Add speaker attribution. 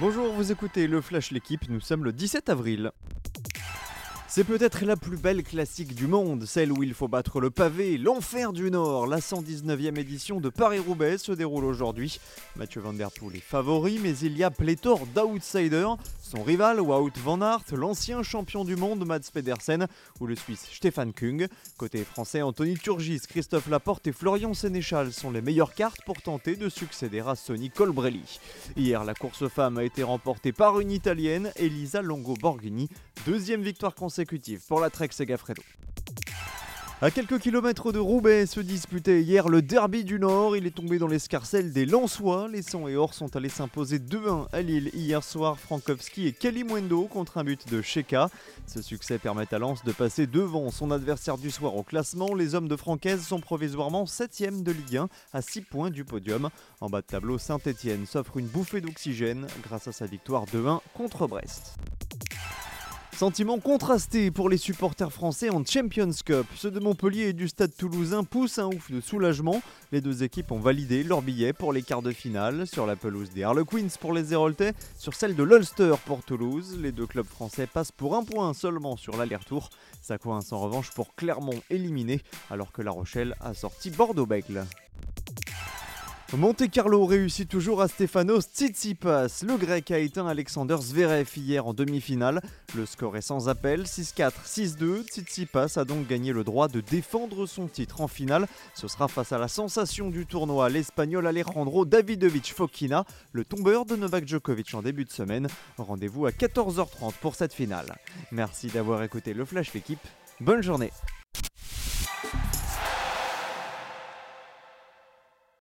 Speaker 1: Bonjour, vous écoutez le Flash L'équipe, nous sommes le 17 avril. C'est peut-être la plus belle classique du monde, celle où il faut battre le pavé, l'enfer du Nord. La 119e édition de Paris-Roubaix se déroule aujourd'hui. Mathieu Van Der Poel est favori, mais il y a pléthore d'outsiders. Son rival, Wout van Aert, l'ancien champion du monde Mats Pedersen ou le Suisse Stefan Kung. Côté français, Anthony Turgis, Christophe Laporte et Florian Sénéchal sont les meilleures cartes pour tenter de succéder à Sonny Colbrelli. Hier, la course femme a été remportée par une Italienne, Elisa Longo Borghini, deuxième victoire consécutive pour la Trek Segafredo. À quelques kilomètres de Roubaix se disputait hier le derby du Nord. Il est tombé dans l'escarcelle des Lensois. Les 100 et Or sont allés s'imposer 2-1 à Lille hier soir. Frankowski et Kalimwendo contre un but de Sheka. Ce succès permet à Lens de passer devant son adversaire du soir au classement. Les hommes de Francaise sont provisoirement 7ème de Ligue 1 à 6 points du podium. En bas de tableau, Saint-Etienne s'offre une bouffée d'oxygène grâce à sa victoire 2-1 contre Brest. Sentiment contrasté pour les supporters français en Champions Cup. Ceux de Montpellier et du stade toulousain poussent un ouf de soulagement. Les deux équipes ont validé leur billet pour les quarts de finale. Sur la pelouse des Harlequins pour les Héroltais, sur celle de l'Ulster pour Toulouse. Les deux clubs français passent pour un point seulement sur l'aller-retour. Ça coince en revanche pour Clermont éliminé, alors que La Rochelle a sorti Bordeaux-Bègle. Monte Carlo réussit toujours à Stefanos Tsitsipas. Le grec a éteint Alexander Zverev hier en demi-finale. Le score est sans appel, 6-4, 6-2. Tsitsipas a donc gagné le droit de défendre son titre en finale. Ce sera face à la sensation du tournoi, l'Espagnol Alejandro Davidovich Fokina, le tombeur de Novak Djokovic en début de semaine. Rendez-vous à 14h30 pour cette finale. Merci d'avoir écouté le Flash l'équipe. Bonne journée